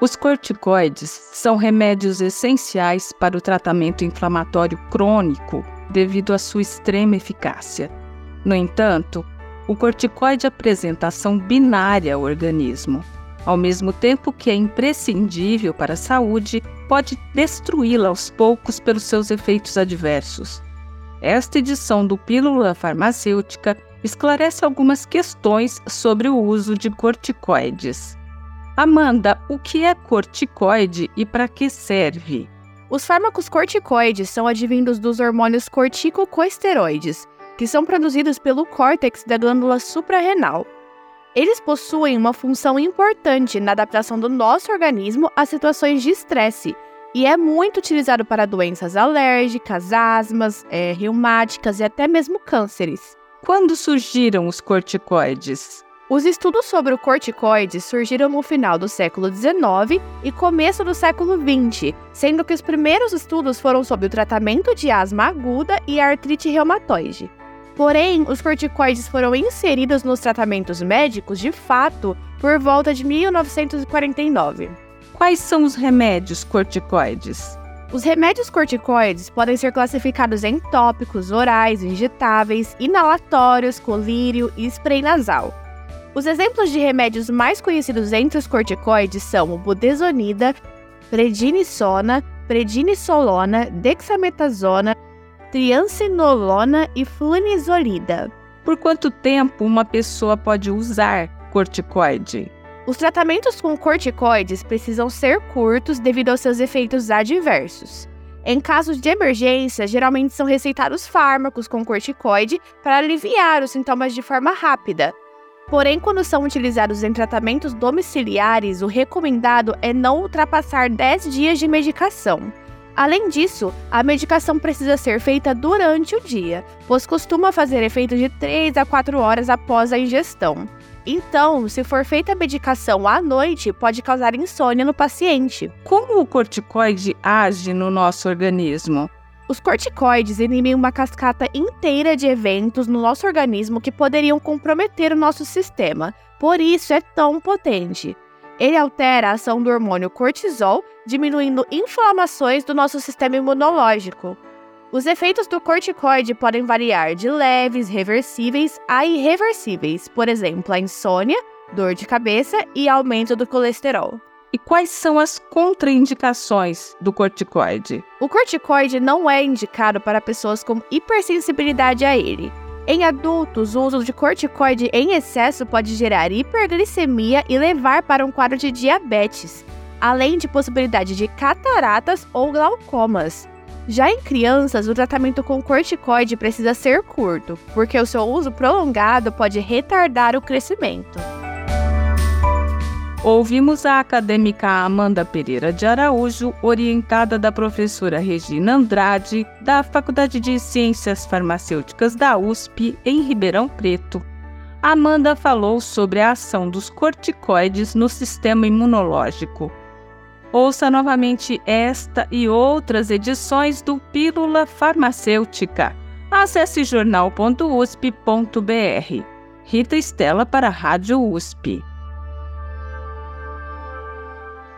Os corticoides são remédios essenciais para o tratamento inflamatório crônico devido à sua extrema eficácia. No entanto, o corticoide apresenta ação binária ao organismo. Ao mesmo tempo que é imprescindível para a saúde, pode destruí-la aos poucos pelos seus efeitos adversos. Esta edição do Pílula Farmacêutica esclarece algumas questões sobre o uso de corticoides. Amanda, o que é corticoide e para que serve? Os fármacos corticoides são advindos dos hormônios corticosteroides, que são produzidos pelo córtex da glândula suprarrenal. Eles possuem uma função importante na adaptação do nosso organismo a situações de estresse e é muito utilizado para doenças alérgicas, asmas, é, reumáticas e até mesmo cânceres. Quando surgiram os corticoides? Os estudos sobre o corticoide surgiram no final do século XIX e começo do século XX, sendo que os primeiros estudos foram sobre o tratamento de asma aguda e artrite reumatoide. Porém, os corticoides foram inseridos nos tratamentos médicos de fato por volta de 1949. Quais são os remédios corticoides? Os remédios corticoides podem ser classificados em tópicos, orais, injetáveis, inalatórios, colírio e spray nasal. Os exemplos de remédios mais conhecidos entre os corticoides são o budesonida, prednisona, prednisolona, dexametasona, triancinolona e flunizolida. Por quanto tempo uma pessoa pode usar corticoide? Os tratamentos com corticoides precisam ser curtos devido aos seus efeitos adversos. Em casos de emergência, geralmente são receitados fármacos com corticoide para aliviar os sintomas de forma rápida, Porém, quando são utilizados em tratamentos domiciliares, o recomendado é não ultrapassar 10 dias de medicação. Além disso, a medicação precisa ser feita durante o dia, pois costuma fazer efeito de 3 a 4 horas após a ingestão. Então, se for feita a medicação à noite, pode causar insônia no paciente. Como o corticoide age no nosso organismo? Os corticoides inibem uma cascata inteira de eventos no nosso organismo que poderiam comprometer o nosso sistema, por isso é tão potente. Ele altera a ação do hormônio cortisol, diminuindo inflamações do nosso sistema imunológico. Os efeitos do corticoide podem variar de leves, reversíveis a irreversíveis, por exemplo, a insônia, dor de cabeça e aumento do colesterol. E quais são as contraindicações do corticoide? O corticoide não é indicado para pessoas com hipersensibilidade a ele. Em adultos, o uso de corticoide em excesso pode gerar hiperglicemia e levar para um quadro de diabetes, além de possibilidade de cataratas ou glaucomas. Já em crianças, o tratamento com corticoide precisa ser curto, porque o seu uso prolongado pode retardar o crescimento. Ouvimos a acadêmica Amanda Pereira de Araújo, orientada da professora Regina Andrade, da Faculdade de Ciências Farmacêuticas da USP, em Ribeirão Preto. Amanda falou sobre a ação dos corticoides no sistema imunológico. Ouça novamente esta e outras edições do Pílula Farmacêutica. Acesse jornal.usp.br. Rita Estela para a Rádio USP.